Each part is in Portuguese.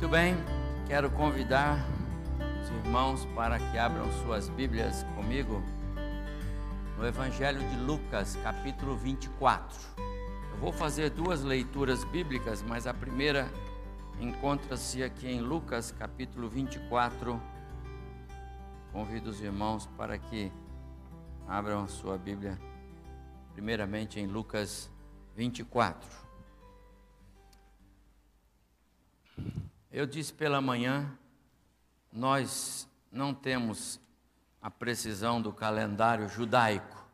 Muito bem, quero convidar os irmãos para que abram suas Bíblias comigo no Evangelho de Lucas, capítulo 24. Eu vou fazer duas leituras bíblicas, mas a primeira encontra-se aqui em Lucas, capítulo 24. Convido os irmãos para que abram sua Bíblia, primeiramente em Lucas 24. Eu disse pela manhã, nós não temos a precisão do calendário judaico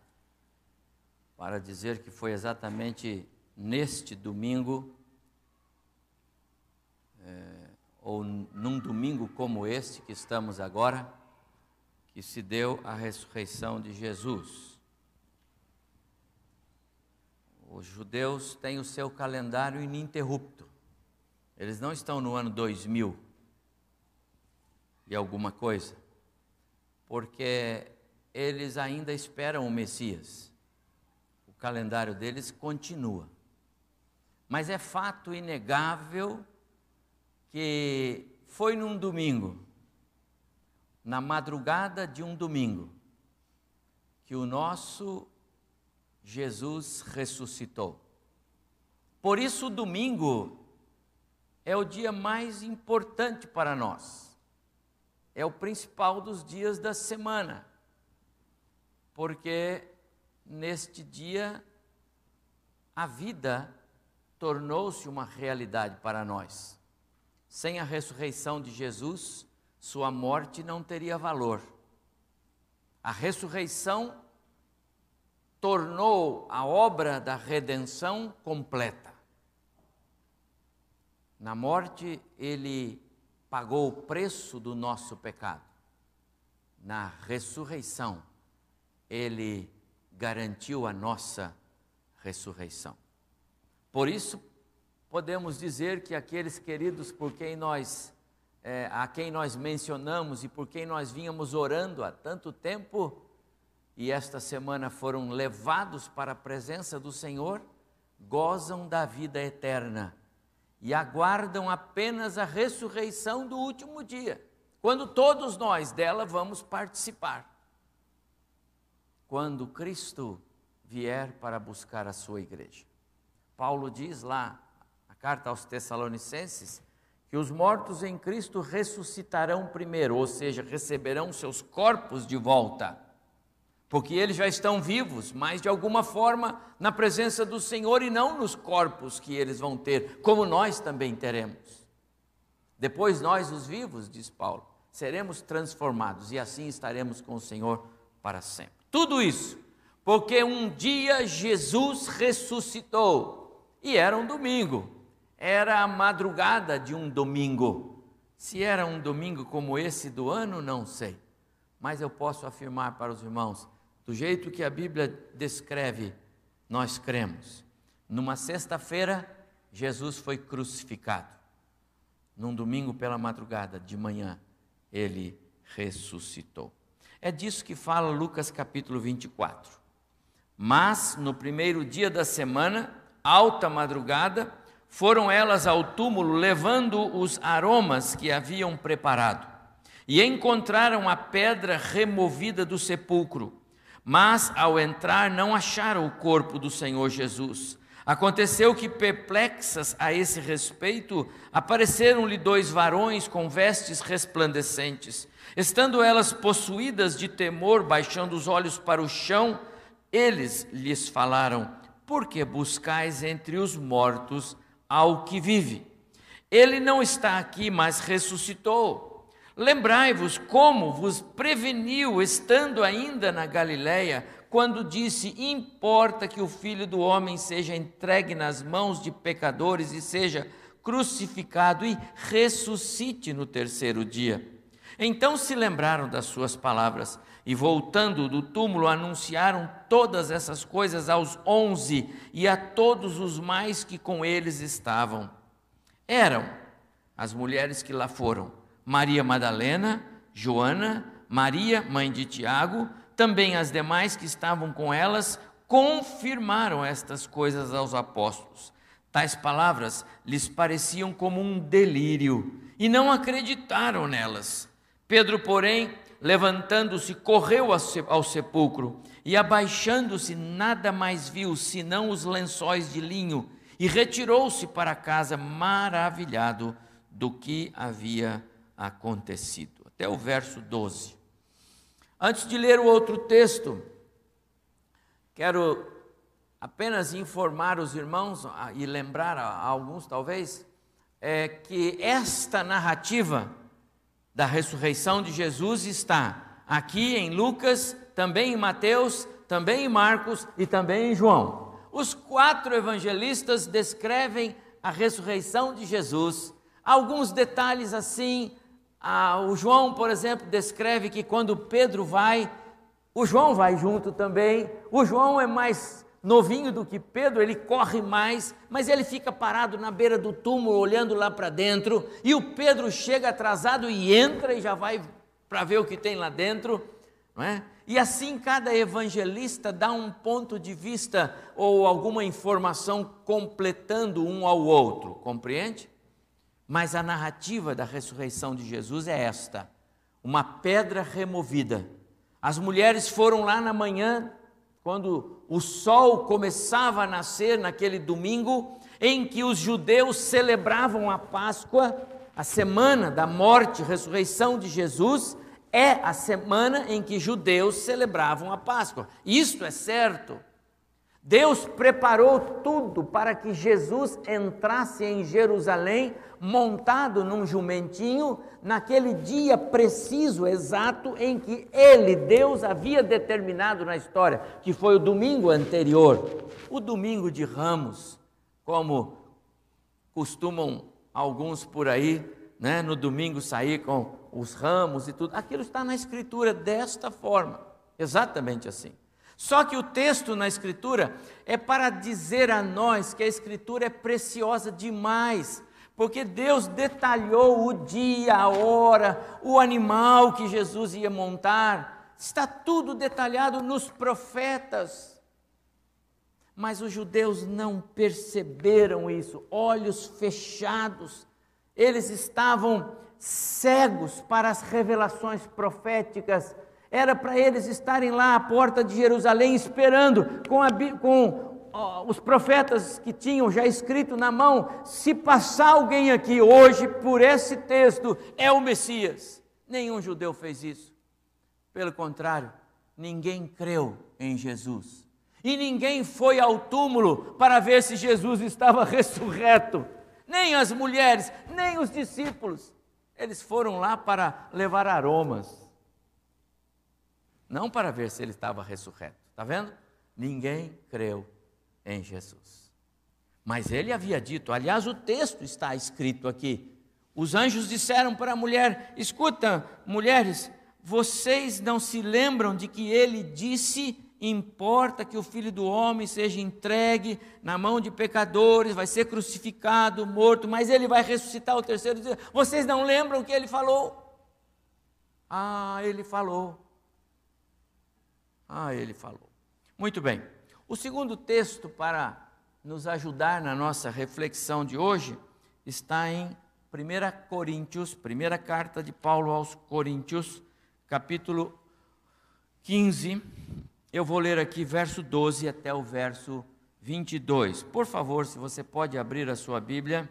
para dizer que foi exatamente neste domingo, é, ou num domingo como este que estamos agora, que se deu a ressurreição de Jesus. Os judeus têm o seu calendário ininterrupto. Eles não estão no ano 2000 e alguma coisa, porque eles ainda esperam o Messias. O calendário deles continua. Mas é fato inegável que foi num domingo, na madrugada de um domingo, que o nosso Jesus ressuscitou. Por isso, o domingo é o dia mais importante para nós. É o principal dos dias da semana. Porque neste dia a vida tornou-se uma realidade para nós. Sem a ressurreição de Jesus, sua morte não teria valor. A ressurreição tornou a obra da redenção completa. Na morte, ele pagou o preço do nosso pecado. Na ressurreição, ele garantiu a nossa ressurreição. Por isso, podemos dizer que aqueles queridos por quem nós, é, a quem nós mencionamos e por quem nós vínhamos orando há tanto tempo, e esta semana foram levados para a presença do Senhor, gozam da vida eterna e aguardam apenas a ressurreição do último dia, quando todos nós dela vamos participar. Quando Cristo vier para buscar a sua igreja. Paulo diz lá, na carta aos Tessalonicenses, que os mortos em Cristo ressuscitarão primeiro, ou seja, receberão seus corpos de volta porque eles já estão vivos, mas de alguma forma na presença do Senhor e não nos corpos que eles vão ter, como nós também teremos. Depois nós, os vivos, diz Paulo, seremos transformados e assim estaremos com o Senhor para sempre. Tudo isso porque um dia Jesus ressuscitou e era um domingo, era a madrugada de um domingo. Se era um domingo como esse do ano, não sei, mas eu posso afirmar para os irmãos do jeito que a Bíblia descreve, nós cremos. Numa sexta-feira, Jesus foi crucificado. Num domingo pela madrugada, de manhã, ele ressuscitou. É disso que fala Lucas capítulo 24. Mas no primeiro dia da semana, alta madrugada, foram elas ao túmulo levando os aromas que haviam preparado. E encontraram a pedra removida do sepulcro mas ao entrar não acharam o corpo do Senhor Jesus. Aconteceu que, perplexas a esse respeito, apareceram-lhe dois varões com vestes resplandecentes. Estando elas possuídas de temor, baixando os olhos para o chão, eles lhes falaram: Por que buscais entre os mortos ao que vive? Ele não está aqui, mas ressuscitou. Lembrai-vos como vos preveniu, estando ainda na Galiléia, quando disse: Importa que o filho do homem seja entregue nas mãos de pecadores e seja crucificado e ressuscite no terceiro dia. Então se lembraram das suas palavras e, voltando do túmulo, anunciaram todas essas coisas aos onze e a todos os mais que com eles estavam. Eram as mulheres que lá foram Maria Madalena, Joana, Maria, mãe de Tiago, também as demais que estavam com elas, confirmaram estas coisas aos apóstolos. Tais palavras lhes pareciam como um delírio, e não acreditaram nelas. Pedro, porém, levantando-se, correu ao sepulcro e, abaixando-se, nada mais viu senão os lençóis de linho e retirou-se para casa, maravilhado do que havia acontecido. Até o verso 12. Antes de ler o outro texto, quero apenas informar os irmãos ah, e lembrar a alguns, talvez, é que esta narrativa da ressurreição de Jesus está aqui em Lucas, também em Mateus, também em Marcos e também em João. Os quatro evangelistas descrevem a ressurreição de Jesus. Alguns detalhes assim, ah, o João, por exemplo, descreve que quando Pedro vai, o João vai junto também. O João é mais novinho do que Pedro, ele corre mais, mas ele fica parado na beira do túmulo, olhando lá para dentro, e o Pedro chega atrasado e entra e já vai para ver o que tem lá dentro, não é? E assim cada evangelista dá um ponto de vista ou alguma informação completando um ao outro, compreende? Mas a narrativa da ressurreição de Jesus é esta: uma pedra removida. As mulheres foram lá na manhã quando o sol começava a nascer naquele domingo em que os judeus celebravam a Páscoa, a semana da morte e ressurreição de Jesus, é a semana em que judeus celebravam a Páscoa. Isto é certo. Deus preparou tudo para que Jesus entrasse em Jerusalém montado num jumentinho, naquele dia preciso, exato, em que ele, Deus, havia determinado na história, que foi o domingo anterior, o domingo de ramos, como costumam alguns por aí, né, no domingo sair com os ramos e tudo. Aquilo está na Escritura desta forma, exatamente assim. Só que o texto na Escritura é para dizer a nós que a Escritura é preciosa demais, porque Deus detalhou o dia, a hora, o animal que Jesus ia montar, está tudo detalhado nos profetas. Mas os judeus não perceberam isso, olhos fechados, eles estavam cegos para as revelações proféticas era para eles estarem lá à porta de Jerusalém esperando, com, a, com os profetas que tinham já escrito na mão: se passar alguém aqui hoje por esse texto, é o Messias. Nenhum judeu fez isso. Pelo contrário, ninguém creu em Jesus. E ninguém foi ao túmulo para ver se Jesus estava ressurreto. Nem as mulheres, nem os discípulos. Eles foram lá para levar aromas não para ver se ele estava ressurreto. Está vendo? Ninguém creu em Jesus. Mas ele havia dito, aliás, o texto está escrito aqui. Os anjos disseram para a mulher: Escuta, mulheres, vocês não se lembram de que ele disse: Importa que o filho do homem seja entregue na mão de pecadores, vai ser crucificado, morto, mas ele vai ressuscitar o terceiro dia. Vocês não lembram o que ele falou? Ah, ele falou. Ah, ele falou. Muito bem. O segundo texto para nos ajudar na nossa reflexão de hoje está em 1 Coríntios, primeira carta de Paulo aos Coríntios, capítulo 15. Eu vou ler aqui verso 12 até o verso 22. Por favor, se você pode abrir a sua Bíblia.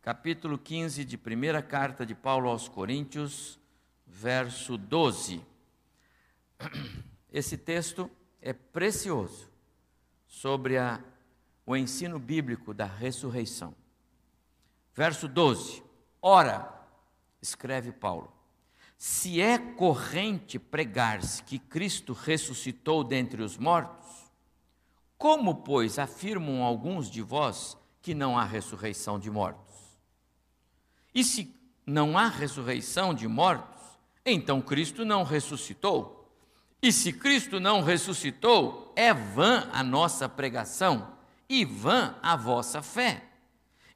Capítulo 15 de primeira carta de Paulo aos Coríntios, verso 12. Esse texto é precioso sobre a, o ensino bíblico da ressurreição. Verso 12: Ora, escreve Paulo, se é corrente pregar-se que Cristo ressuscitou dentre os mortos, como, pois, afirmam alguns de vós que não há ressurreição de mortos? E se não há ressurreição de mortos, então Cristo não ressuscitou. E se Cristo não ressuscitou, é vã a nossa pregação e vã a vossa fé.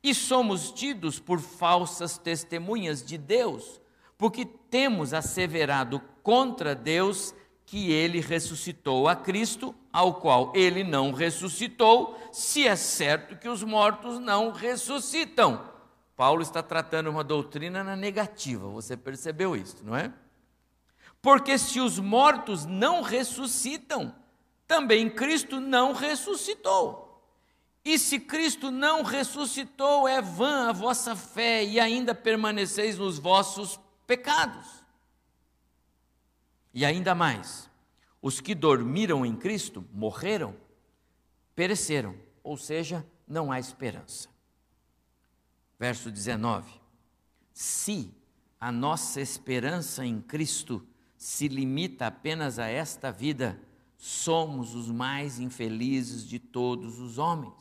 E somos tidos por falsas testemunhas de Deus, porque temos asseverado contra Deus que ele ressuscitou a Cristo, ao qual ele não ressuscitou, se é certo que os mortos não ressuscitam. Paulo está tratando uma doutrina na negativa, você percebeu isso, não é? Porque se os mortos não ressuscitam, também Cristo não ressuscitou. E se Cristo não ressuscitou, é vã a vossa fé e ainda permaneceis nos vossos pecados. E ainda mais, os que dormiram em Cristo morreram, pereceram, ou seja, não há esperança verso 19: Se a nossa esperança em Cristo se limita apenas a esta vida, somos os mais infelizes de todos os homens.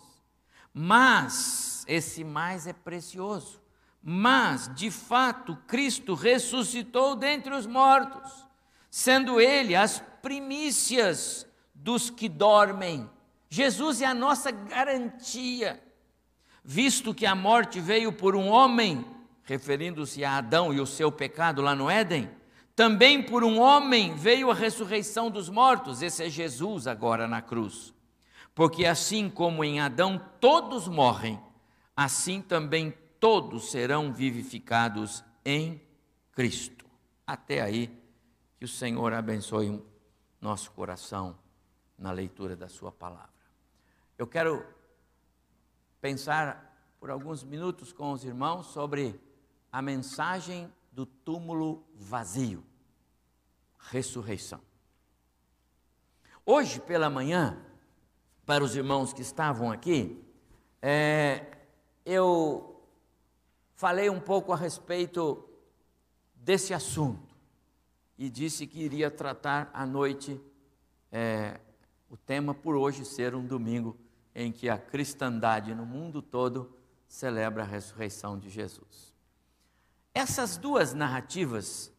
Mas, esse mais é precioso. Mas, de fato, Cristo ressuscitou dentre os mortos, sendo Ele as primícias dos que dormem. Jesus é a nossa garantia visto que a morte veio por um homem, referindo-se a Adão e o seu pecado lá no Éden, também por um homem veio a ressurreição dos mortos, esse é Jesus agora na cruz. Porque assim como em Adão todos morrem, assim também todos serão vivificados em Cristo. Até aí, que o Senhor abençoe nosso coração na leitura da Sua palavra. Eu quero pensar por alguns minutos com os irmãos sobre a mensagem do túmulo vazio ressurreição. Hoje pela manhã, para os irmãos que estavam aqui, é, eu falei um pouco a respeito desse assunto e disse que iria tratar à noite é, o tema por hoje ser um domingo em que a cristandade no mundo todo celebra a ressurreição de Jesus. Essas duas narrativas,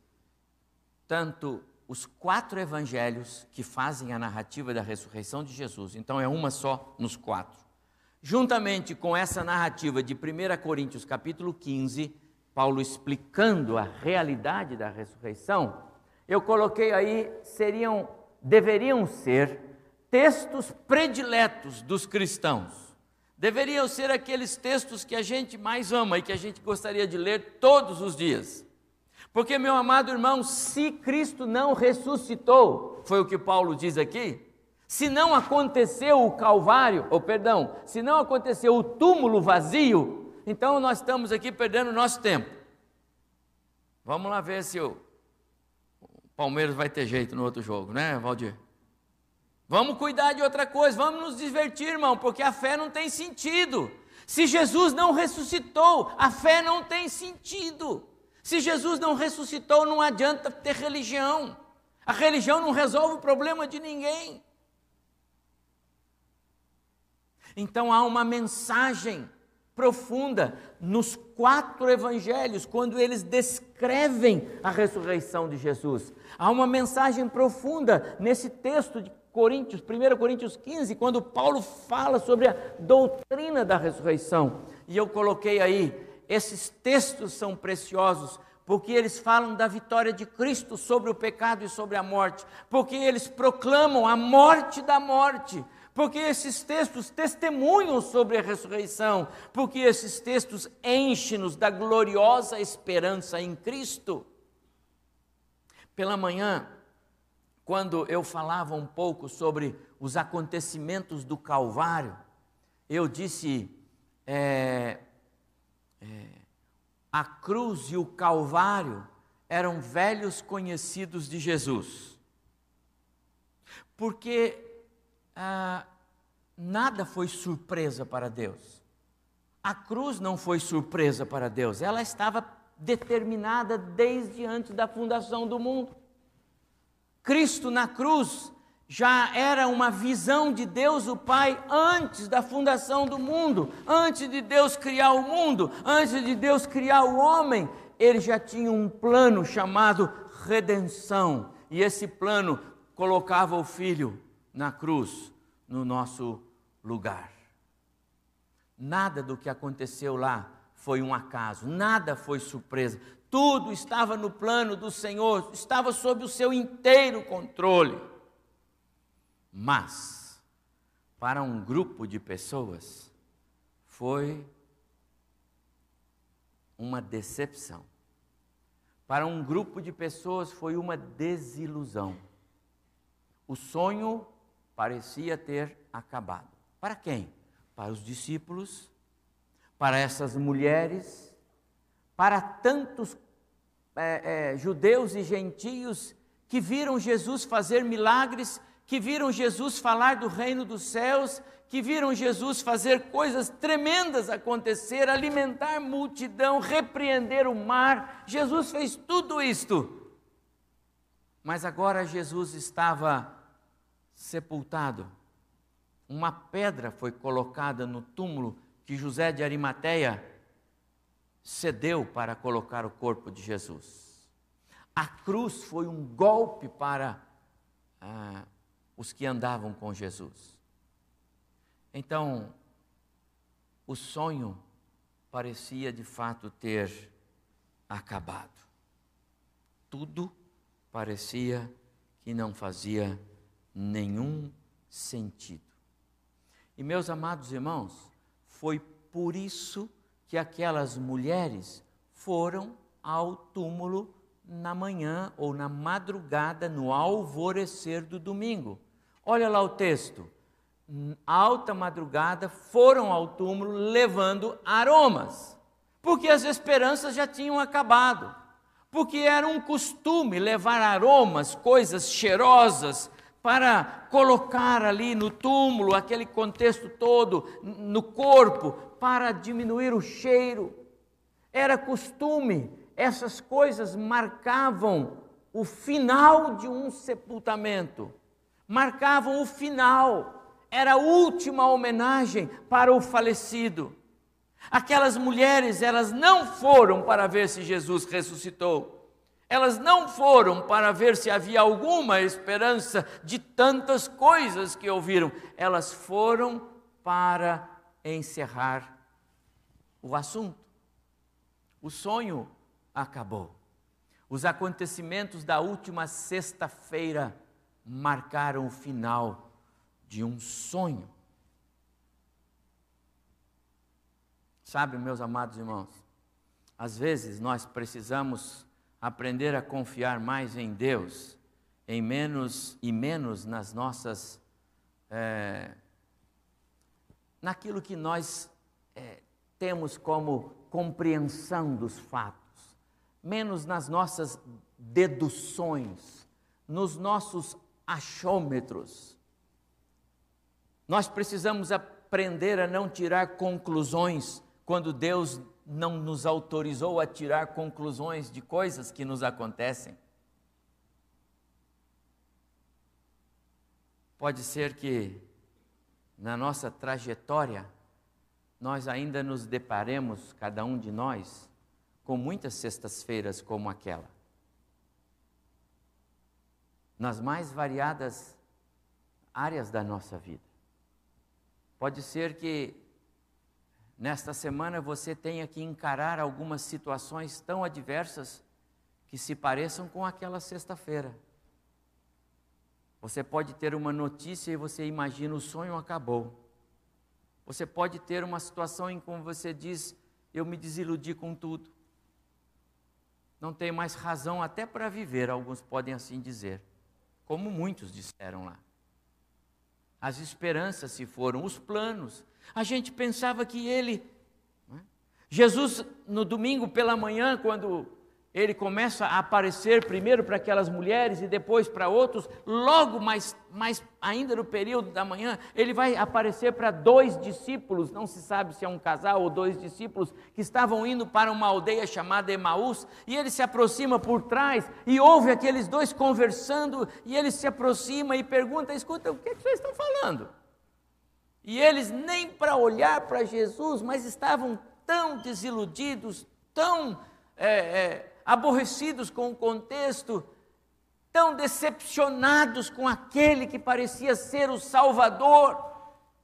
tanto os quatro evangelhos que fazem a narrativa da ressurreição de Jesus, então é uma só nos quatro, juntamente com essa narrativa de 1 Coríntios capítulo 15, Paulo explicando a realidade da ressurreição, eu coloquei aí seriam deveriam ser textos prediletos dos cristãos. Deveriam ser aqueles textos que a gente mais ama e que a gente gostaria de ler todos os dias. Porque, meu amado irmão, se Cristo não ressuscitou, foi o que Paulo diz aqui, se não aconteceu o Calvário, ou perdão, se não aconteceu o túmulo vazio, então nós estamos aqui perdendo nosso tempo. Vamos lá ver se o Palmeiras vai ter jeito no outro jogo, né, Valdir? Vamos cuidar de outra coisa, vamos nos divertir, irmão, porque a fé não tem sentido. Se Jesus não ressuscitou, a fé não tem sentido. Se Jesus não ressuscitou, não adianta ter religião. A religião não resolve o problema de ninguém. Então há uma mensagem profunda nos quatro evangelhos, quando eles descrevem a ressurreição de Jesus. Há uma mensagem profunda nesse texto de Coríntios, 1 Coríntios 15, quando Paulo fala sobre a doutrina da ressurreição. E eu coloquei aí, esses textos são preciosos, porque eles falam da vitória de Cristo sobre o pecado e sobre a morte, porque eles proclamam a morte da morte, porque esses textos testemunham sobre a ressurreição, porque esses textos enchem-nos da gloriosa esperança em Cristo. Pela manhã, quando eu falava um pouco sobre os acontecimentos do Calvário, eu disse: é, é, a cruz e o Calvário eram velhos conhecidos de Jesus, porque ah, nada foi surpresa para Deus. A cruz não foi surpresa para Deus, ela estava determinada desde antes da fundação do mundo. Cristo na cruz já era uma visão de Deus o Pai antes da fundação do mundo, antes de Deus criar o mundo, antes de Deus criar o homem, ele já tinha um plano chamado redenção, e esse plano colocava o filho na cruz, no nosso lugar. Nada do que aconteceu lá foi um acaso, nada foi surpresa. Tudo estava no plano do Senhor, estava sob o seu inteiro controle. Mas, para um grupo de pessoas, foi uma decepção. Para um grupo de pessoas foi uma desilusão. O sonho parecia ter acabado. Para quem? Para os discípulos, para essas mulheres, para tantos é, é, judeus e gentios que viram Jesus fazer milagres, que viram Jesus falar do reino dos céus, que viram Jesus fazer coisas tremendas acontecer, alimentar multidão, repreender o mar. Jesus fez tudo isto. Mas agora Jesus estava sepultado. Uma pedra foi colocada no túmulo que José de Arimateia cedeu para colocar o corpo de Jesus. A cruz foi um golpe para ah, os que andavam com Jesus. Então, o sonho parecia de fato ter acabado. Tudo parecia que não fazia nenhum sentido. E meus amados irmãos, foi por isso que aquelas mulheres foram ao túmulo na manhã ou na madrugada, no alvorecer do domingo. Olha lá o texto alta madrugada, foram ao túmulo levando aromas, porque as esperanças já tinham acabado, porque era um costume levar aromas, coisas cheirosas, para colocar ali no túmulo, aquele contexto todo, no corpo, para diminuir o cheiro. Era costume, essas coisas marcavam o final de um sepultamento, marcavam o final era a última homenagem para o falecido. Aquelas mulheres, elas não foram para ver se Jesus ressuscitou. Elas não foram para ver se havia alguma esperança de tantas coisas que ouviram. Elas foram para encerrar o assunto. O sonho acabou. Os acontecimentos da última sexta-feira marcaram o final de um sonho. Sabe, meus amados irmãos, às vezes nós precisamos aprender a confiar mais em Deus, em menos e menos nas nossas. É, naquilo que nós é, temos como compreensão dos fatos, menos nas nossas deduções, nos nossos achômetros, nós precisamos aprender a não tirar conclusões quando Deus não nos autorizou a tirar conclusões de coisas que nos acontecem. Pode ser que na nossa trajetória nós ainda nos deparemos, cada um de nós, com muitas sextas-feiras como aquela. Nas mais variadas áreas da nossa vida. Pode ser que nesta semana você tenha que encarar algumas situações tão adversas que se pareçam com aquela sexta-feira. Você pode ter uma notícia e você imagina o sonho acabou. Você pode ter uma situação em que você diz: Eu me desiludi com tudo. Não tenho mais razão até para viver, alguns podem assim dizer, como muitos disseram lá. As esperanças se foram, os planos. A gente pensava que ele. É? Jesus, no domingo pela manhã, quando ele começa a aparecer primeiro para aquelas mulheres e depois para outros, logo mais, mais ainda no período da manhã, ele vai aparecer para dois discípulos, não se sabe se é um casal ou dois discípulos, que estavam indo para uma aldeia chamada Emaús, e ele se aproxima por trás e ouve aqueles dois conversando, e ele se aproxima e pergunta: escuta, o que, é que vocês estão falando? E eles nem para olhar para Jesus, mas estavam tão desiludidos, tão. É, é, aborrecidos com o contexto, tão decepcionados com aquele que parecia ser o Salvador,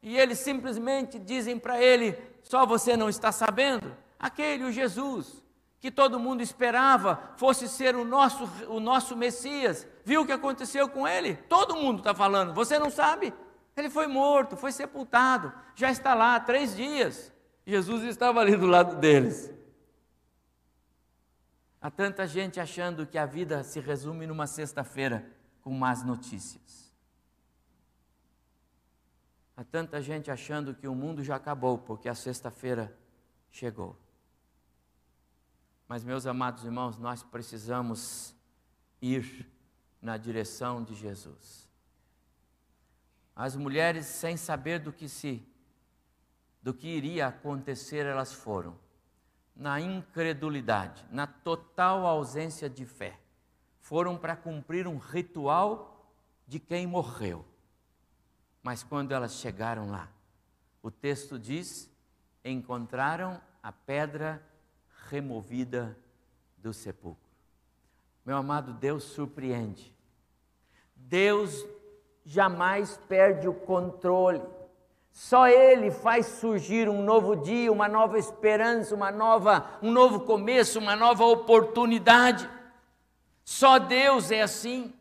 e eles simplesmente dizem para ele: só você não está sabendo? Aquele, o Jesus, que todo mundo esperava fosse ser o nosso, o nosso Messias, viu o que aconteceu com ele? Todo mundo está falando, você não sabe? Ele foi morto, foi sepultado, já está lá há três dias. Jesus estava ali do lado deles. Há tanta gente achando que a vida se resume numa sexta-feira com más notícias. Há tanta gente achando que o mundo já acabou porque a sexta-feira chegou. Mas, meus amados irmãos, nós precisamos ir na direção de Jesus. As mulheres, sem saber do que se do que iria acontecer, elas foram na incredulidade, na total ausência de fé. Foram para cumprir um ritual de quem morreu. Mas quando elas chegaram lá, o texto diz: encontraram a pedra removida do sepulcro. Meu amado, Deus surpreende. Deus jamais perde o controle. Só Ele faz surgir um novo dia, uma nova esperança, uma nova, um novo começo, uma nova oportunidade. Só Deus é assim.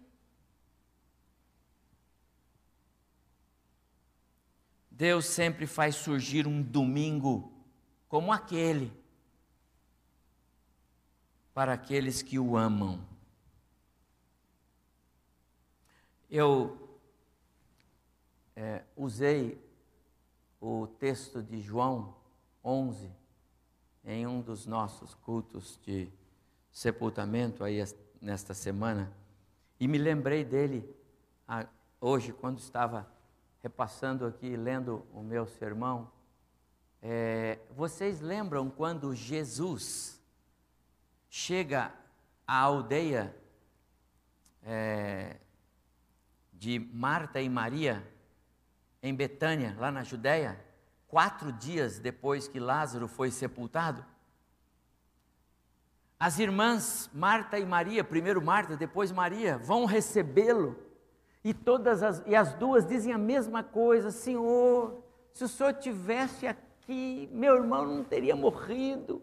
Deus sempre faz surgir um domingo como aquele para aqueles que o amam. Eu é, usei o texto de João 11 em um dos nossos cultos de sepultamento aí nesta semana e me lembrei dele hoje quando estava repassando aqui lendo o meu sermão. É, vocês lembram quando Jesus chega à aldeia é, de Marta e Maria, em Betânia, lá na Judéia, quatro dias depois que Lázaro foi sepultado. As irmãs Marta e Maria, primeiro Marta, depois Maria, vão recebê-lo. E todas as, e as duas dizem a mesma coisa: Senhor, se o Senhor tivesse aqui, meu irmão não teria morrido.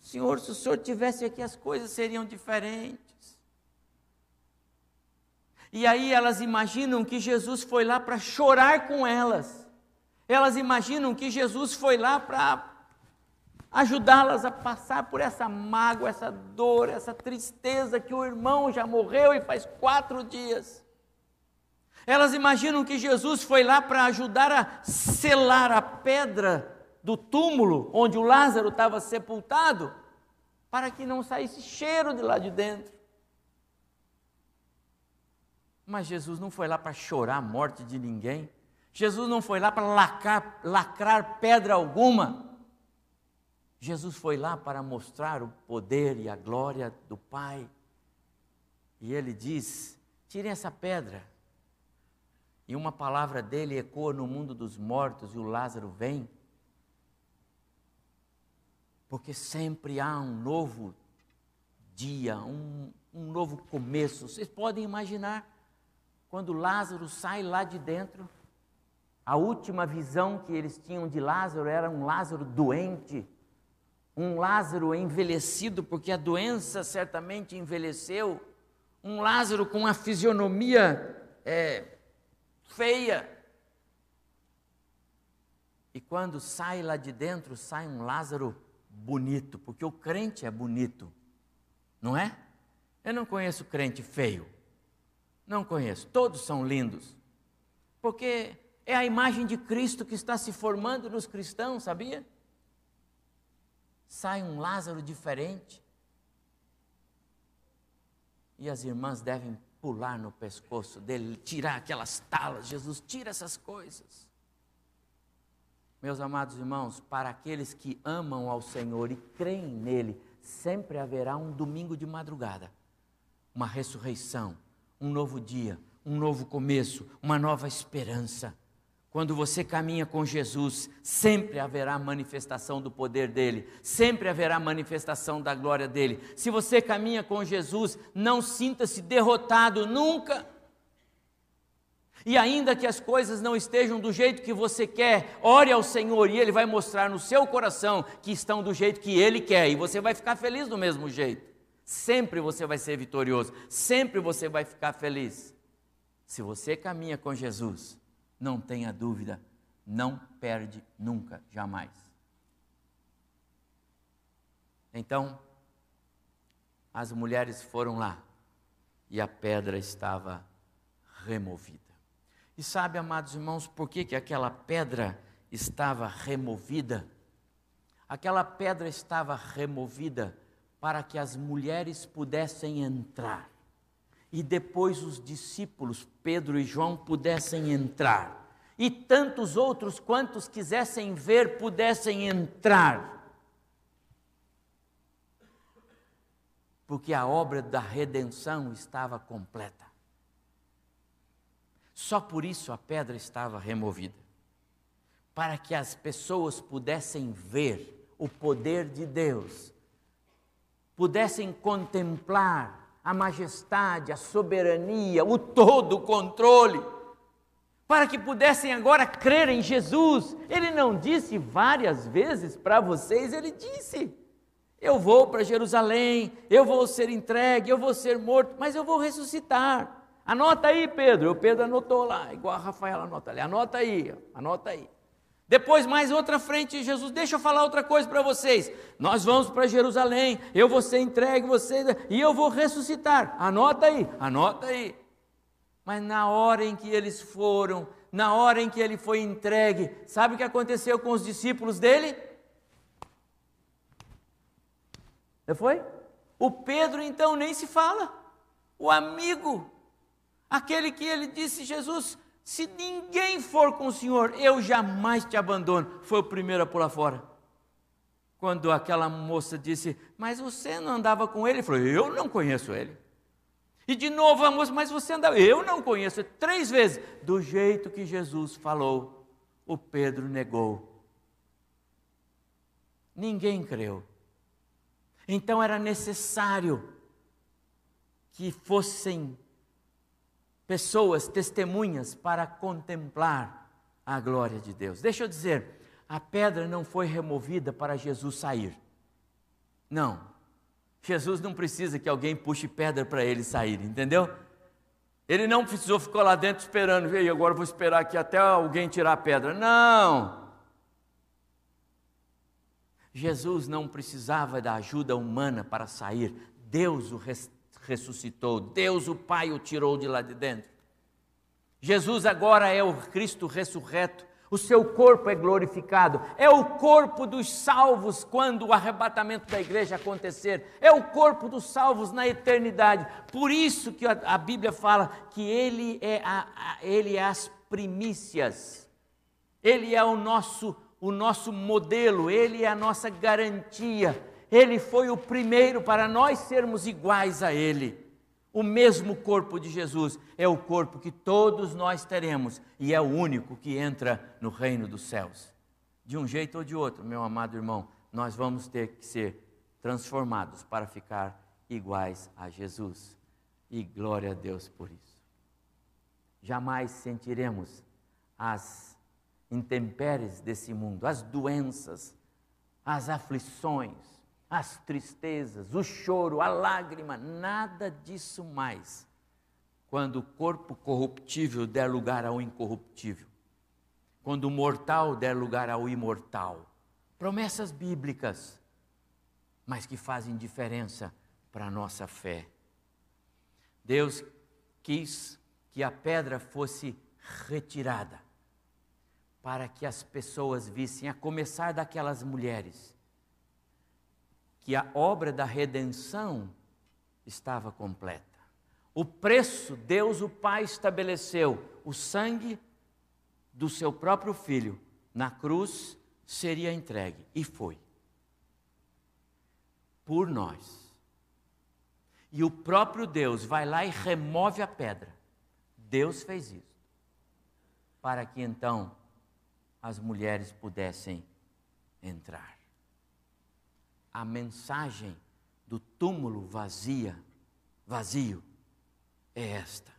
Senhor, se o Senhor tivesse aqui, as coisas seriam diferentes. E aí elas imaginam que Jesus foi lá para chorar com elas. Elas imaginam que Jesus foi lá para ajudá-las a passar por essa mágoa, essa dor, essa tristeza que o irmão já morreu e faz quatro dias. Elas imaginam que Jesus foi lá para ajudar a selar a pedra do túmulo onde o Lázaro estava sepultado, para que não saísse cheiro de lá de dentro. Mas Jesus não foi lá para chorar a morte de ninguém. Jesus não foi lá para lacrar, lacrar pedra alguma. Jesus foi lá para mostrar o poder e a glória do Pai. E ele diz: tirem essa pedra. E uma palavra dele ecoa no mundo dos mortos e o Lázaro vem porque sempre há um novo dia, um, um novo começo. Vocês podem imaginar quando Lázaro sai lá de dentro, a última visão que eles tinham de Lázaro era um Lázaro doente, um Lázaro envelhecido, porque a doença certamente envelheceu, um Lázaro com uma fisionomia é, feia. E quando sai lá de dentro, sai um Lázaro bonito, porque o crente é bonito, não é? Eu não conheço crente feio, não conheço, todos são lindos, porque é a imagem de Cristo que está se formando nos cristãos, sabia? Sai um Lázaro diferente, e as irmãs devem pular no pescoço dele, tirar aquelas talas. Jesus, tira essas coisas. Meus amados irmãos, para aqueles que amam ao Senhor e creem nele, sempre haverá um domingo de madrugada, uma ressurreição, um novo dia, um novo começo, uma nova esperança. Quando você caminha com Jesus, sempre haverá manifestação do poder dele, sempre haverá manifestação da glória dele. Se você caminha com Jesus, não sinta-se derrotado nunca. E ainda que as coisas não estejam do jeito que você quer, ore ao Senhor e Ele vai mostrar no seu coração que estão do jeito que Ele quer e você vai ficar feliz do mesmo jeito. Sempre você vai ser vitorioso, sempre você vai ficar feliz. Se você caminha com Jesus, não tenha dúvida, não perde nunca, jamais. Então, as mulheres foram lá e a pedra estava removida. E sabe, amados irmãos, por que, que aquela pedra estava removida? Aquela pedra estava removida para que as mulheres pudessem entrar e depois os discípulos, Pedro e João, pudessem entrar e tantos outros quantos quisessem ver pudessem entrar. Porque a obra da redenção estava completa. Só por isso a pedra estava removida para que as pessoas pudessem ver o poder de Deus, pudessem contemplar a majestade, a soberania, o todo o controle, para que pudessem agora crer em Jesus. Ele não disse várias vezes para vocês, ele disse: Eu vou para Jerusalém, eu vou ser entregue, eu vou ser morto, mas eu vou ressuscitar. Anota aí, Pedro. O Pedro anotou lá, igual a Rafaela anota ali. Anota aí, anota aí. Depois, mais outra frente, Jesus, deixa eu falar outra coisa para vocês. Nós vamos para Jerusalém, eu vou ser entregue, você, e eu vou ressuscitar. Anota aí, anota aí. Mas na hora em que eles foram, na hora em que ele foi entregue, sabe o que aconteceu com os discípulos dele? Não foi? O Pedro então nem se fala. O amigo Aquele que ele disse, Jesus, se ninguém for com o Senhor, eu jamais te abandono. Foi o primeiro a pular fora. Quando aquela moça disse, mas você não andava com ele? Ele falou, eu não conheço ele. E de novo a moça, mas você andava? Eu não conheço. Três vezes. Do jeito que Jesus falou, o Pedro negou. Ninguém creu. Então era necessário que fossem pessoas, testemunhas para contemplar a glória de Deus. Deixa eu dizer, a pedra não foi removida para Jesus sair. Não. Jesus não precisa que alguém puxe pedra para ele sair, entendeu? Ele não precisou ficar lá dentro esperando, e agora vou esperar aqui até alguém tirar a pedra. Não. Jesus não precisava da ajuda humana para sair. Deus o ressuscitou, Deus o Pai o tirou de lá de dentro. Jesus agora é o Cristo ressurreto, o seu corpo é glorificado, é o corpo dos salvos quando o arrebatamento da igreja acontecer, é o corpo dos salvos na eternidade. Por isso que a, Bíblia fala que ele é, a, a, ele é as primícias, ele é o nosso, o nosso modelo, ele é a nossa garantia ele foi o primeiro para nós sermos iguais a Ele. O mesmo corpo de Jesus é o corpo que todos nós teremos e é o único que entra no reino dos céus. De um jeito ou de outro, meu amado irmão, nós vamos ter que ser transformados para ficar iguais a Jesus. E glória a Deus por isso. Jamais sentiremos as intempéries desse mundo, as doenças, as aflições, as tristezas, o choro, a lágrima, nada disso mais. Quando o corpo corruptível der lugar ao incorruptível, quando o mortal der lugar ao imortal. Promessas bíblicas, mas que fazem diferença para a nossa fé. Deus quis que a pedra fosse retirada, para que as pessoas vissem, a começar daquelas mulheres, que a obra da redenção estava completa. O preço Deus o Pai estabeleceu, o sangue do seu próprio filho na cruz seria entregue e foi. Por nós. E o próprio Deus vai lá e remove a pedra. Deus fez isso. Para que então as mulheres pudessem entrar a mensagem do túmulo vazia, vazio, é esta.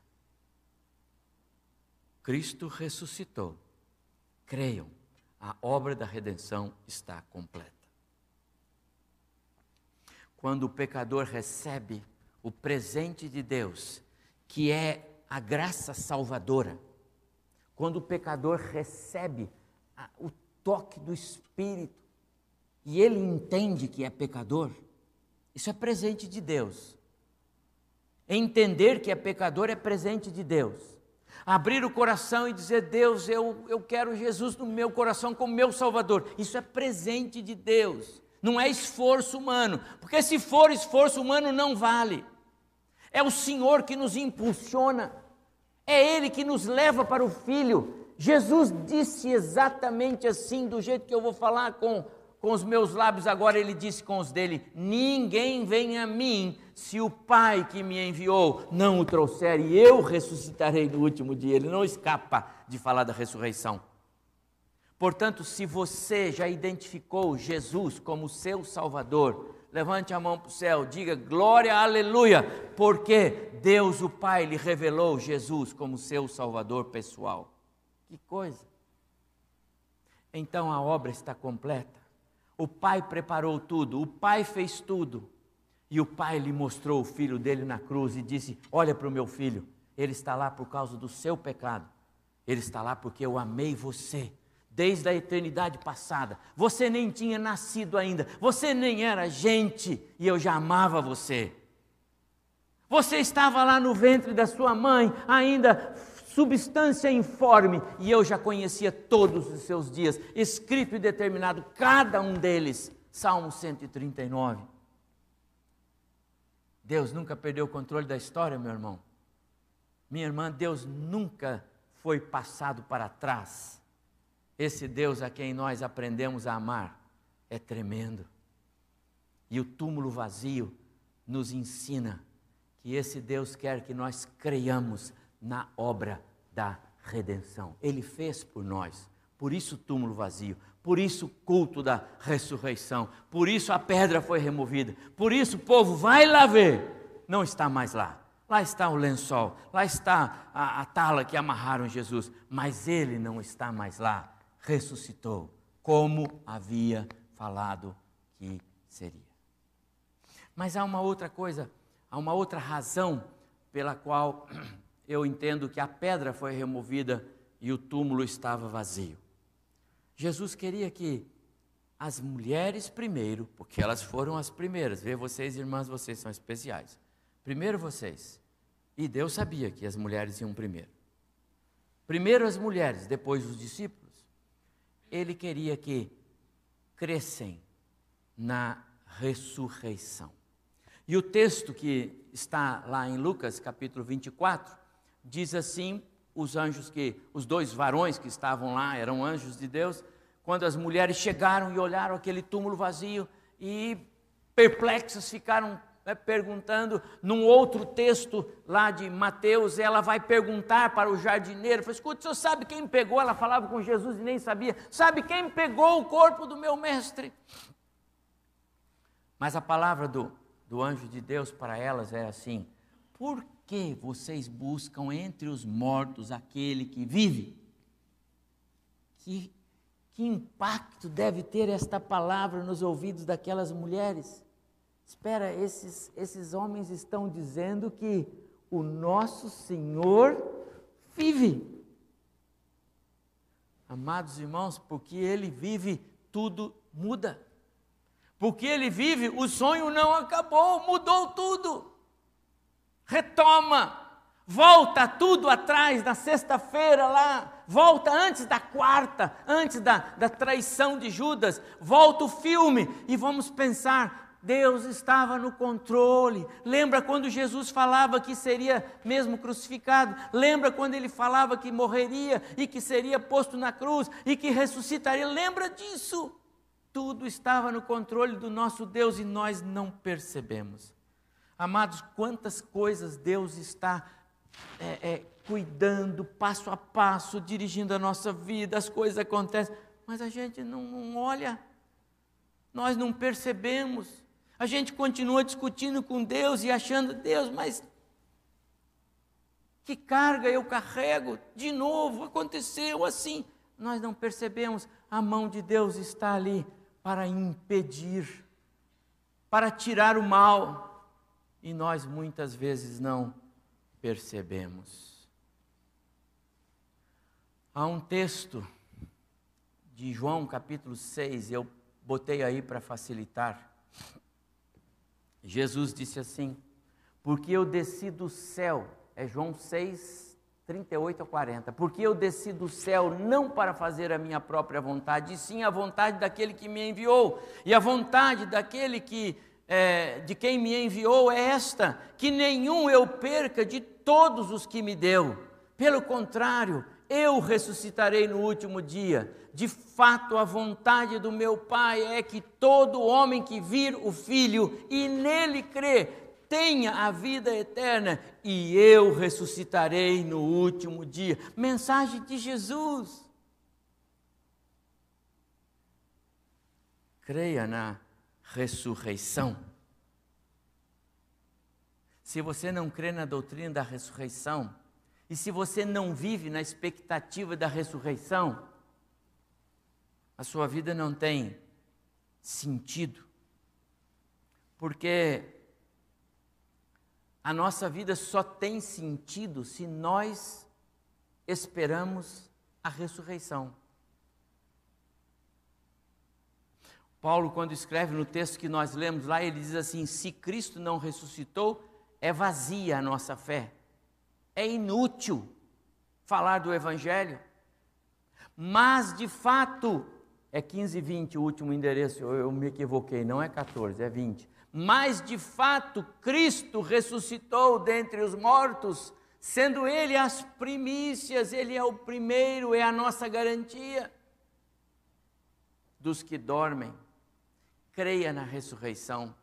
Cristo ressuscitou. Creiam, a obra da redenção está completa. Quando o pecador recebe o presente de Deus, que é a graça salvadora, quando o pecador recebe o toque do Espírito, e ele entende que é pecador, Isso é presente de Deus. Entender que é pecador é presente de Deus. Abrir o coração e dizer: Deus, eu, eu quero Jesus no meu coração como meu Salvador. Isso é presente de Deus. Não é esforço humano. Porque se for esforço humano, não vale. É o Senhor que nos impulsiona. É Ele que nos leva para o Filho. Jesus disse exatamente assim, do jeito que eu vou falar com com os meus lábios, agora ele disse com os dele: Ninguém vem a mim se o Pai que me enviou não o trouxer, e eu ressuscitarei no último dia. Ele não escapa de falar da ressurreição. Portanto, se você já identificou Jesus como seu Salvador, levante a mão para o céu, diga glória, aleluia, porque Deus o Pai lhe revelou Jesus como seu Salvador pessoal. Que coisa! Então a obra está completa. O pai preparou tudo, o pai fez tudo. E o pai lhe mostrou o filho dele na cruz e disse: Olha para o meu filho, ele está lá por causa do seu pecado. Ele está lá porque eu amei você desde a eternidade passada. Você nem tinha nascido ainda, você nem era gente e eu já amava você. Você estava lá no ventre da sua mãe, ainda substância informe, e eu já conhecia todos os seus dias, escrito e determinado, cada um deles. Salmo 139. Deus nunca perdeu o controle da história, meu irmão. Minha irmã, Deus nunca foi passado para trás. Esse Deus a quem nós aprendemos a amar é tremendo. E o túmulo vazio nos ensina que esse Deus quer que nós creiamos na obra da redenção. Ele fez por nós. Por isso o túmulo vazio, por isso o culto da ressurreição, por isso a pedra foi removida, por isso o povo vai lá ver, não está mais lá. Lá está o lençol, lá está a, a tala que amarraram Jesus, mas ele não está mais lá, ressuscitou, como havia falado que seria. Mas há uma outra coisa, há uma outra razão pela qual eu entendo que a pedra foi removida e o túmulo estava vazio. Jesus queria que as mulheres primeiro, porque elas foram as primeiras, vê vocês, irmãs, vocês são especiais. Primeiro vocês. E Deus sabia que as mulheres iam primeiro. Primeiro as mulheres, depois os discípulos. Ele queria que crescem na ressurreição. E o texto que está lá em Lucas, capítulo 24, diz assim: os anjos que, os dois varões que estavam lá, eram anjos de Deus, quando as mulheres chegaram e olharam aquele túmulo vazio e perplexas ficaram né, perguntando, num outro texto lá de Mateus, ela vai perguntar para o jardineiro, fala, escuta, você sabe quem pegou? Ela falava com Jesus e nem sabia, sabe quem pegou o corpo do meu mestre? Mas a palavra do, do anjo de Deus para elas é assim, por que vocês buscam entre os mortos aquele que vive? Que, que impacto deve ter esta palavra nos ouvidos daquelas mulheres? Espera, esses, esses homens estão dizendo que o nosso Senhor vive. Amados irmãos, porque Ele vive, tudo muda. Porque Ele vive, o sonho não acabou, mudou tudo retoma, volta tudo atrás na sexta-feira lá, volta antes da quarta, antes da, da traição de Judas, volta o filme e vamos pensar. Deus estava no controle. Lembra quando Jesus falava que seria mesmo crucificado? Lembra quando ele falava que morreria e que seria posto na cruz e que ressuscitaria? Lembra disso? Tudo estava no controle do nosso Deus e nós não percebemos. Amados, quantas coisas Deus está é, é, cuidando passo a passo, dirigindo a nossa vida, as coisas acontecem, mas a gente não, não olha, nós não percebemos, a gente continua discutindo com Deus e achando, Deus, mas que carga eu carrego? De novo, aconteceu assim. Nós não percebemos, a mão de Deus está ali para impedir, para tirar o mal e nós muitas vezes não percebemos. Há um texto de João capítulo 6, eu botei aí para facilitar. Jesus disse assim: Porque eu desci do céu, é João 6, 38 a 40. Porque eu desci do céu não para fazer a minha própria vontade, e sim a vontade daquele que me enviou. E a vontade daquele que é, de quem me enviou é esta: que nenhum eu perca de todos os que me deu. Pelo contrário, eu ressuscitarei no último dia. De fato, a vontade do meu Pai é que todo homem que vir o Filho e nele crê, tenha a vida eterna, e eu ressuscitarei no último dia. Mensagem de Jesus. Creia na ressurreição. Se você não crê na doutrina da ressurreição, e se você não vive na expectativa da ressurreição, a sua vida não tem sentido. Porque a nossa vida só tem sentido se nós esperamos a ressurreição. Paulo, quando escreve no texto que nós lemos lá, ele diz assim: se Cristo não ressuscitou, é vazia a nossa fé, é inútil falar do Evangelho. Mas, de fato, é 15 e 20 o último endereço, eu, eu me equivoquei, não é 14, é 20. Mas, de fato, Cristo ressuscitou dentre os mortos, sendo Ele as primícias, Ele é o primeiro, é a nossa garantia dos que dormem creia na ressurreição.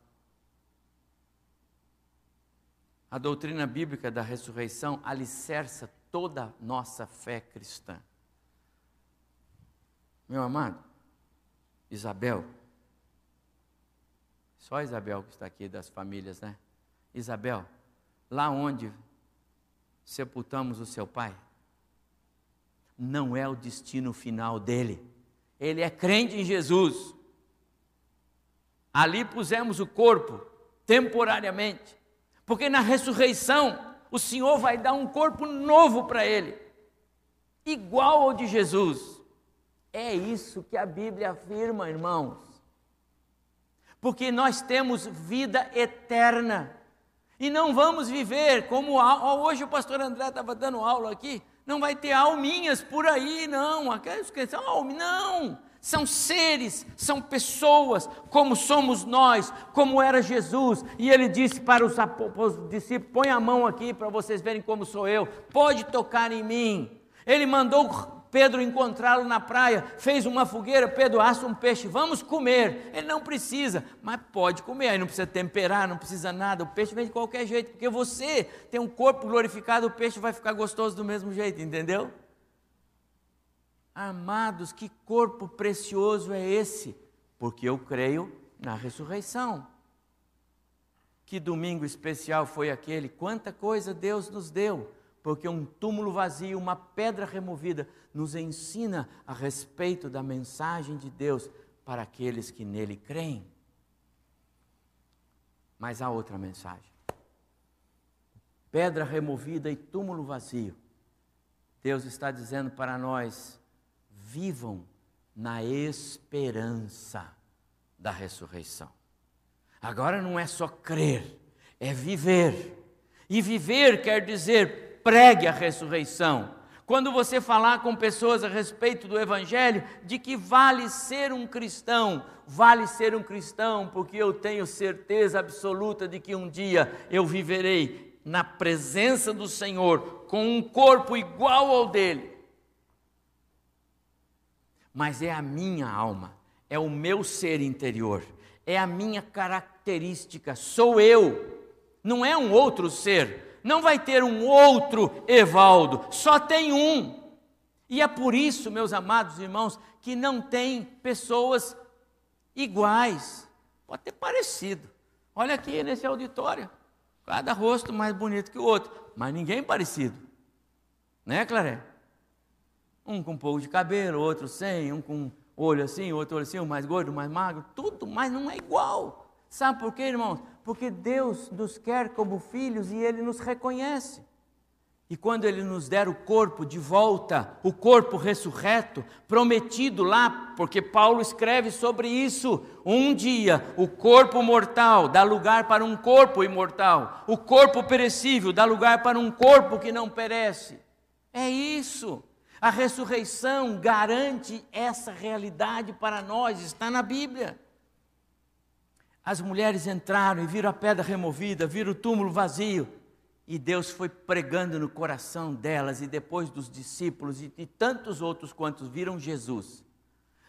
A doutrina bíblica da ressurreição alicerça toda a nossa fé cristã. Meu amado, Isabel, só Isabel que está aqui das famílias, né? Isabel, lá onde sepultamos o seu pai, não é o destino final dele. Ele é crente em Jesus. Ali pusemos o corpo temporariamente, porque na ressurreição o Senhor vai dar um corpo novo para ele, igual ao de Jesus. É isso que a Bíblia afirma, irmãos. Porque nós temos vida eterna. E não vamos viver como hoje o pastor André estava dando aula aqui. Não vai ter alminhas por aí, não. Aqueles que são não são seres, são pessoas, como somos nós, como era Jesus. E ele disse para os, discípulos: põe a mão aqui para vocês verem como sou eu, pode tocar em mim. Ele mandou Pedro encontrá-lo na praia, fez uma fogueira, Pedro assa um peixe, vamos comer. Ele não precisa, mas pode comer, aí não precisa temperar, não precisa nada, o peixe vem de qualquer jeito, porque você tem um corpo glorificado, o peixe vai ficar gostoso do mesmo jeito, entendeu? Amados, que corpo precioso é esse? Porque eu creio na ressurreição. Que domingo especial foi aquele? Quanta coisa Deus nos deu, porque um túmulo vazio, uma pedra removida, nos ensina a respeito da mensagem de Deus para aqueles que nele creem. Mas há outra mensagem: pedra removida e túmulo vazio. Deus está dizendo para nós: vivam na esperança da ressurreição. Agora não é só crer, é viver. E viver quer dizer pregue a ressurreição. Quando você falar com pessoas a respeito do Evangelho, de que vale ser um cristão, vale ser um cristão, porque eu tenho certeza absoluta de que um dia eu viverei na presença do Senhor com um corpo igual ao dele mas é a minha alma, é o meu ser interior, é a minha característica, sou eu, não é um outro ser, não vai ter um outro Evaldo, só tem um. E é por isso, meus amados irmãos, que não tem pessoas iguais, pode ter parecido. Olha aqui nesse auditório, cada rosto mais bonito que o outro, mas ninguém parecido, né, Claré? Um com um pouco de cabelo, outro sem, um com olho assim, outro olho assim, um mais gordo, um mais magro, tudo, mas não é igual. Sabe por quê, irmãos? Porque Deus nos quer como filhos e Ele nos reconhece. E quando Ele nos der o corpo de volta, o corpo ressurreto, prometido lá, porque Paulo escreve sobre isso, um dia o corpo mortal dá lugar para um corpo imortal, o corpo perecível dá lugar para um corpo que não perece. É isso. A ressurreição garante essa realidade para nós, está na Bíblia. As mulheres entraram e viram a pedra removida, viram o túmulo vazio. E Deus foi pregando no coração delas e depois dos discípulos e de tantos outros quantos viram Jesus.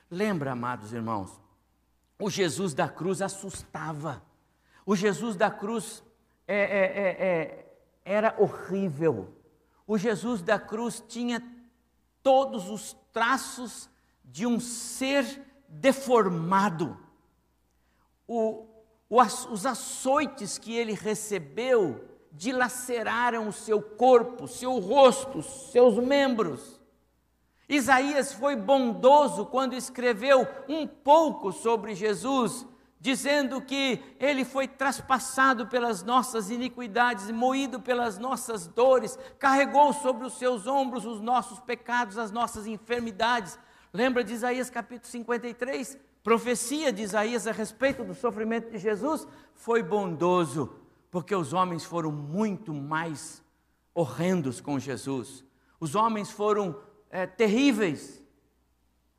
Lembra, amados irmãos, o Jesus da cruz assustava. O Jesus da cruz é, é, é, é era horrível. O Jesus da cruz tinha todos os traços de um ser deformado. O, o, os açoites que ele recebeu dilaceraram o seu corpo, seu rosto, seus membros. Isaías foi bondoso quando escreveu um pouco sobre Jesus, dizendo que ele foi traspassado pelas nossas iniquidades, moído pelas nossas dores, carregou sobre os seus ombros os nossos pecados, as nossas enfermidades. Lembra de Isaías capítulo 53? Profecia de Isaías a respeito do sofrimento de Jesus? Foi bondoso porque os homens foram muito mais horrendos com Jesus. Os homens foram é, terríveis.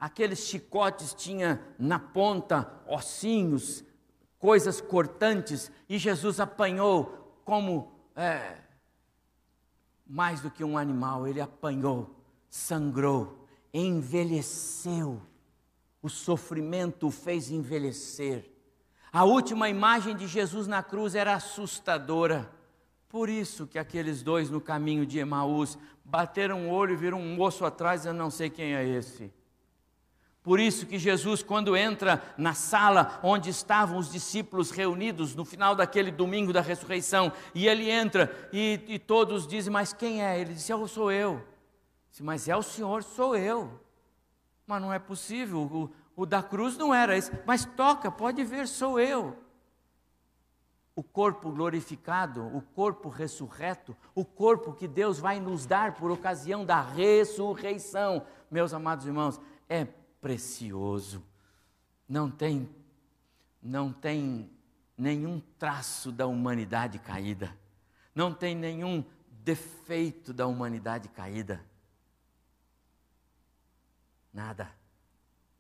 Aqueles chicotes tinham na ponta ossinhos, coisas cortantes, e Jesus apanhou como é, mais do que um animal, ele apanhou, sangrou, envelheceu. O sofrimento o fez envelhecer. A última imagem de Jesus na cruz era assustadora. Por isso que aqueles dois no caminho de Emaús bateram o olho e viram um moço atrás, eu não sei quem é esse. Por isso que Jesus, quando entra na sala onde estavam os discípulos reunidos no final daquele domingo da ressurreição, e ele entra e, e todos dizem: Mas quem é? Ele disse: Eu sou eu. Disse, Mas é o Senhor, sou eu. Mas não é possível, o da cruz não era esse, mas toca, pode ver, sou eu. O corpo glorificado, o corpo ressurreto, o corpo que Deus vai nos dar por ocasião da ressurreição, meus amados irmãos, é precioso. Não tem não tem nenhum traço da humanidade caída. Não tem nenhum defeito da humanidade caída. Nada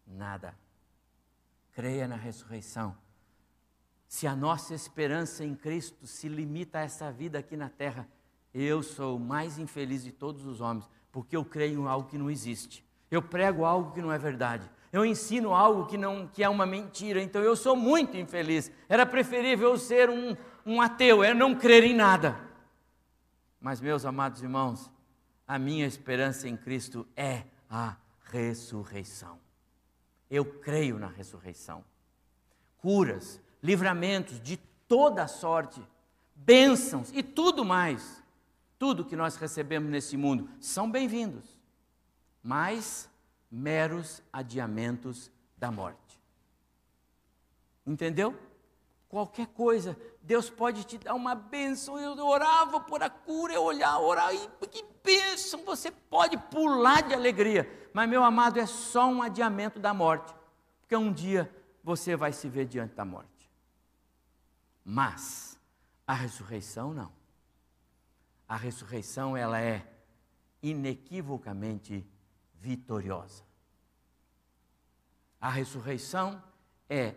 nada. Creia na ressurreição. Se a nossa esperança em Cristo se limita a essa vida aqui na terra, eu sou o mais infeliz de todos os homens, porque eu creio em algo que não existe. Eu prego algo que não é verdade. Eu ensino algo que, não, que é uma mentira, então eu sou muito infeliz. Era preferível eu ser um, um ateu, era não crer em nada. Mas, meus amados irmãos, a minha esperança em Cristo é a ressurreição. Eu creio na ressurreição. Curas, livramentos de toda sorte, bênçãos e tudo mais. Tudo que nós recebemos nesse mundo são bem-vindos, mas meros adiamentos da morte. Entendeu? Qualquer coisa, Deus pode te dar uma bênção. Eu orava por a cura, eu olhava, orar, e que bênção! Você pode pular de alegria mas meu amado, é só um adiamento da morte, porque um dia você vai se ver diante da morte. Mas a ressurreição não. A ressurreição ela é inequivocamente vitoriosa. A ressurreição é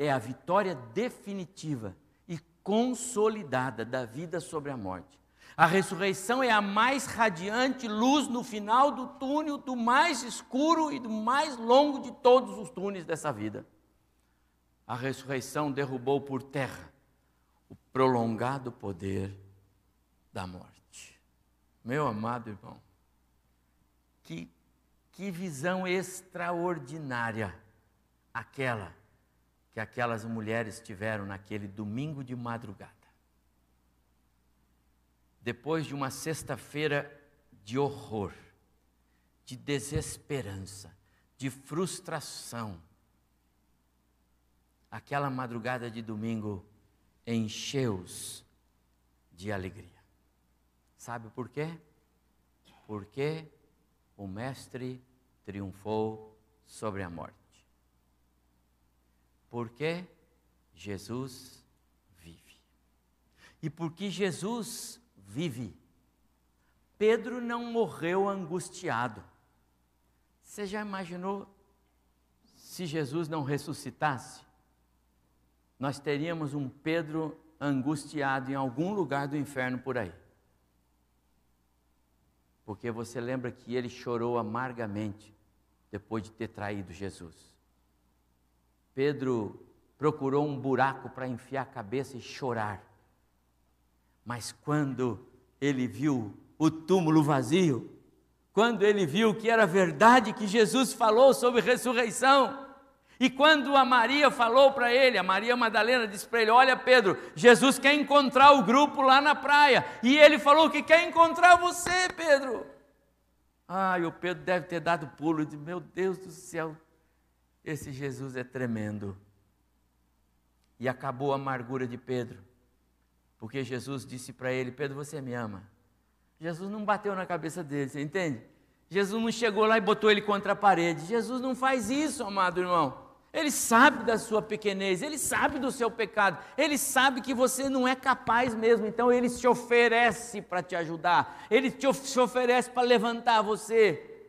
é a vitória definitiva e consolidada da vida sobre a morte. A ressurreição é a mais radiante luz no final do túnel, do mais escuro e do mais longo de todos os túneis dessa vida. A ressurreição derrubou por terra o prolongado poder da morte. Meu amado irmão, que, que visão extraordinária aquela que aquelas mulheres tiveram naquele domingo de madrugada depois de uma sexta-feira de horror, de desesperança, de frustração, aquela madrugada de domingo encheu-os de alegria. Sabe por quê? Porque o Mestre triunfou sobre a morte. Porque Jesus vive. E porque Jesus vive, Pedro não morreu angustiado. Você já imaginou se Jesus não ressuscitasse? Nós teríamos um Pedro angustiado em algum lugar do inferno por aí. Porque você lembra que ele chorou amargamente depois de ter traído Jesus. Pedro procurou um buraco para enfiar a cabeça e chorar. Mas quando ele viu o túmulo vazio, quando ele viu que era verdade que Jesus falou sobre ressurreição, e quando a Maria falou para ele, a Maria Madalena disse para ele: Olha, Pedro, Jesus quer encontrar o grupo lá na praia. E ele falou que quer encontrar você, Pedro. E o Pedro deve ter dado pulo de: Meu Deus do céu, esse Jesus é tremendo. E acabou a amargura de Pedro, porque Jesus disse para ele: Pedro, você me ama. Jesus não bateu na cabeça dele, você entende? Jesus não chegou lá e botou ele contra a parede. Jesus não faz isso, amado irmão. Ele sabe da sua pequenez, ele sabe do seu pecado, ele sabe que você não é capaz mesmo, então ele se oferece para te ajudar, ele te se oferece para levantar você,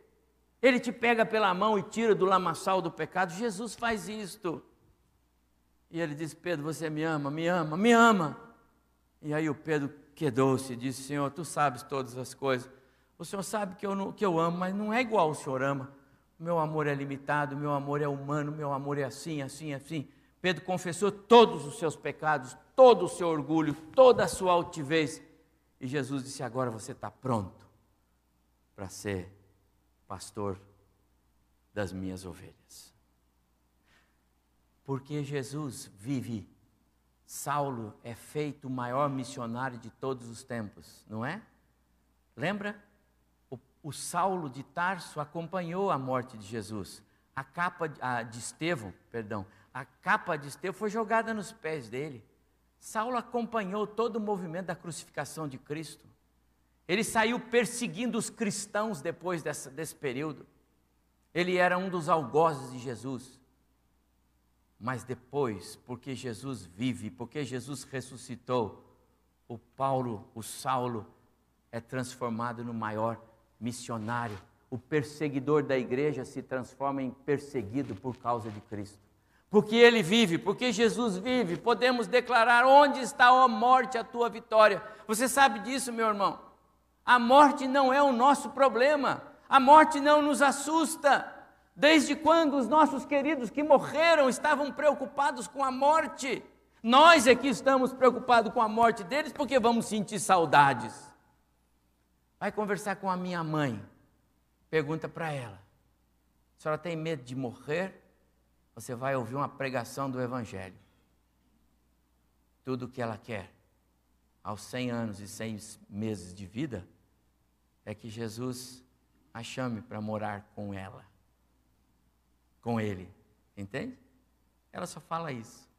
ele te pega pela mão e tira do lamaçal do pecado. Jesus faz isto. E ele diz: Pedro, você me ama, me ama, me ama. E aí o Pedro quedou-se e disse: Senhor, tu sabes todas as coisas. O Senhor sabe que eu, não, que eu amo, mas não é igual o Senhor ama meu amor é limitado, meu amor é humano, meu amor é assim, assim, assim. Pedro confessou todos os seus pecados, todo o seu orgulho, toda a sua altivez. E Jesus disse: Agora você está pronto para ser pastor das minhas ovelhas. Porque Jesus vive. Saulo é feito o maior missionário de todos os tempos, não é? Lembra? O Saulo de Tarso acompanhou a morte de Jesus. A capa de Estevão, perdão, a capa de Estevão foi jogada nos pés dele. Saulo acompanhou todo o movimento da crucificação de Cristo. Ele saiu perseguindo os cristãos depois dessa, desse período. Ele era um dos algozes de Jesus. Mas depois, porque Jesus vive, porque Jesus ressuscitou, o Paulo, o Saulo, é transformado no maior missionário. O perseguidor da igreja se transforma em perseguido por causa de Cristo. Porque ele vive, porque Jesus vive, podemos declarar: onde está a morte, a tua vitória? Você sabe disso, meu irmão? A morte não é o nosso problema, a morte não nos assusta. Desde quando os nossos queridos que morreram estavam preocupados com a morte? Nós é que estamos preocupados com a morte deles porque vamos sentir saudades. Vai conversar com a minha mãe. Pergunta para ela: a senhora tem medo de morrer? Você vai ouvir uma pregação do Evangelho. Tudo o que ela quer, aos 100 anos e 100 meses de vida, é que Jesus a chame para morar com ela, com ele. Entende? Ela só fala isso.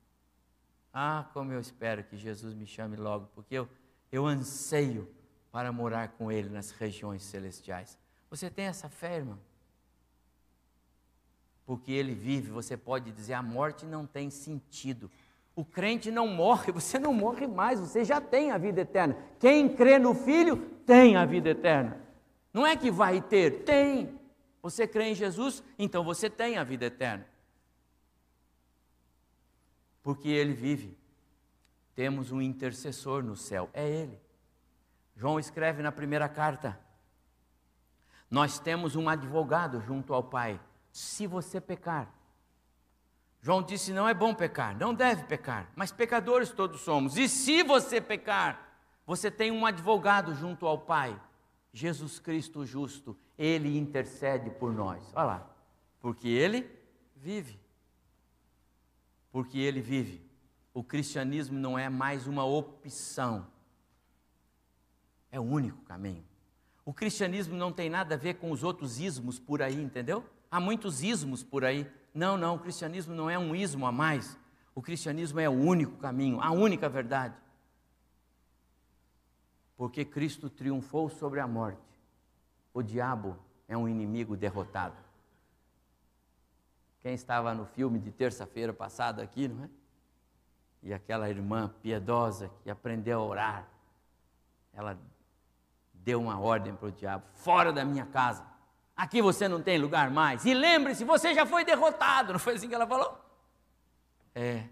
Ah, como eu espero que Jesus me chame logo, porque eu, eu anseio para morar com Ele nas regiões celestiais. Você tem essa fé, irmão? Porque Ele vive, você pode dizer: a morte não tem sentido. O crente não morre, você não morre mais, você já tem a vida eterna. Quem crê no Filho tem a vida eterna. Não é que vai ter, tem. Você crê em Jesus, então você tem a vida eterna. Porque Ele vive. Temos um intercessor no céu, é Ele. João escreve na primeira carta: Nós temos um advogado junto ao Pai, se você pecar. João disse: Não é bom pecar, não deve pecar, mas pecadores todos somos. E se você pecar, você tem um advogado junto ao Pai, Jesus Cristo justo, ele intercede por nós. Olha lá, porque ele vive. Porque ele vive. O cristianismo não é mais uma opção, é o único caminho. O cristianismo não tem nada a ver com os outros ismos por aí, entendeu? Há muitos ismos por aí. Não, não, o cristianismo não é um ismo a mais. O cristianismo é o único caminho, a única verdade. Porque Cristo triunfou sobre a morte. O diabo é um inimigo derrotado. Quem estava no filme de terça-feira passada aqui, não é? E aquela irmã piedosa que aprendeu a orar, ela deu uma ordem para o diabo: fora da minha casa, aqui você não tem lugar mais. E lembre-se, você já foi derrotado. Não foi assim que ela falou? É,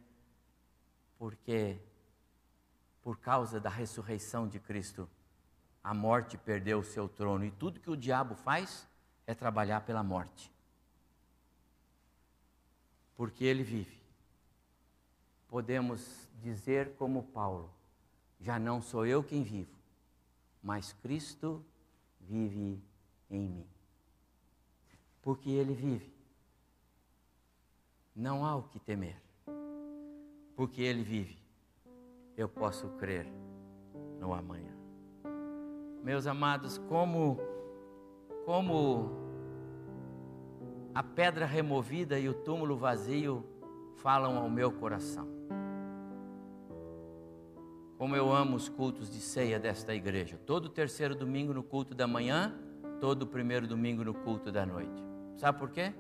porque por causa da ressurreição de Cristo, a morte perdeu o seu trono e tudo que o diabo faz é trabalhar pela morte. Porque ele vive. Podemos dizer como Paulo: já não sou eu quem vivo, mas Cristo vive em mim. Porque ele vive. Não há o que temer. Porque ele vive eu posso crer no amanhã. Meus amados, como como a pedra removida e o túmulo vazio falam ao meu coração. Como eu amo os cultos de ceia desta igreja. Todo terceiro domingo no culto da manhã, todo primeiro domingo no culto da noite. Sabe por quê?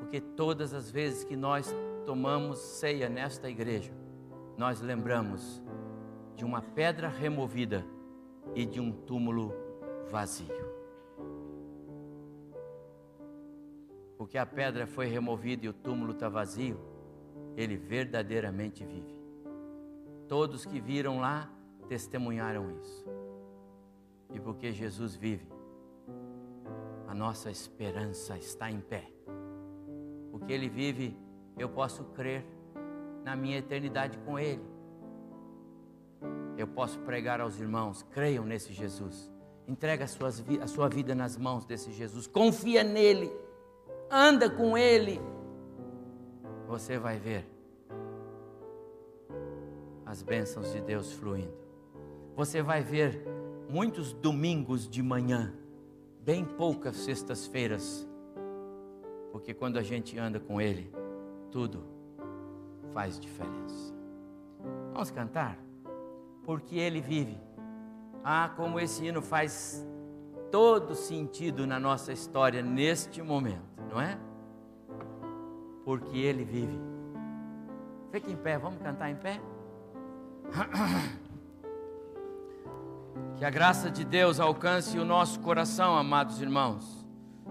Porque todas as vezes que nós tomamos ceia nesta igreja, nós lembramos de uma pedra removida e de um túmulo vazio. Porque a pedra foi removida e o túmulo está vazio, ele verdadeiramente vive. Todos que viram lá testemunharam isso. E porque Jesus vive, a nossa esperança está em pé. Porque Ele vive, eu posso crer na minha eternidade com Ele. Eu posso pregar aos irmãos, creiam nesse Jesus. Entrega a, sua vida nas mãos desse Jesus. Confia nele. Anda com ele. Você vai ver as bênçãos de Deus fluindo. Você vai ver muitos domingos de manhã, bem poucas sextas-feiras, porque quando a gente anda com Ele, tudo faz diferença. Vamos cantar? Porque Ele vive. Ah, como esse hino faz todo sentido na nossa história neste momento, não é? Porque Ele vive. Fique em pé, vamos cantar em pé? Que a graça de Deus alcance o nosso coração, amados irmãos,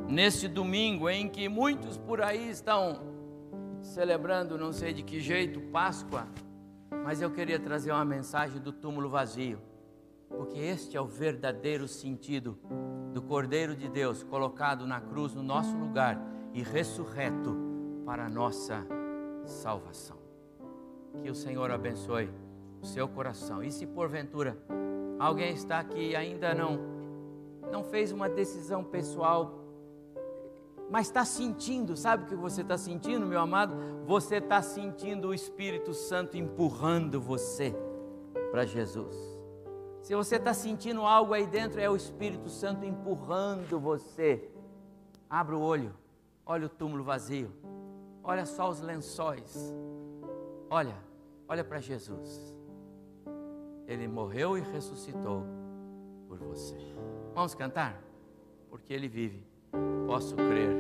neste domingo em que muitos por aí estão celebrando não sei de que jeito Páscoa, mas eu queria trazer uma mensagem do túmulo vazio, porque este é o verdadeiro sentido do Cordeiro de Deus colocado na cruz no nosso lugar e ressurreto para a nossa salvação. Que o Senhor abençoe o seu coração. E se porventura alguém está aqui e ainda não não fez uma decisão pessoal mas está sentindo, sabe o que você está sentindo, meu amado? Você está sentindo o Espírito Santo empurrando você para Jesus. Se você está sentindo algo aí dentro, é o Espírito Santo empurrando você. Abra o olho, olha o túmulo vazio, olha só os lençóis. Olha, olha para Jesus. Ele morreu e ressuscitou por você. Vamos cantar? Porque Ele vive. Posso crer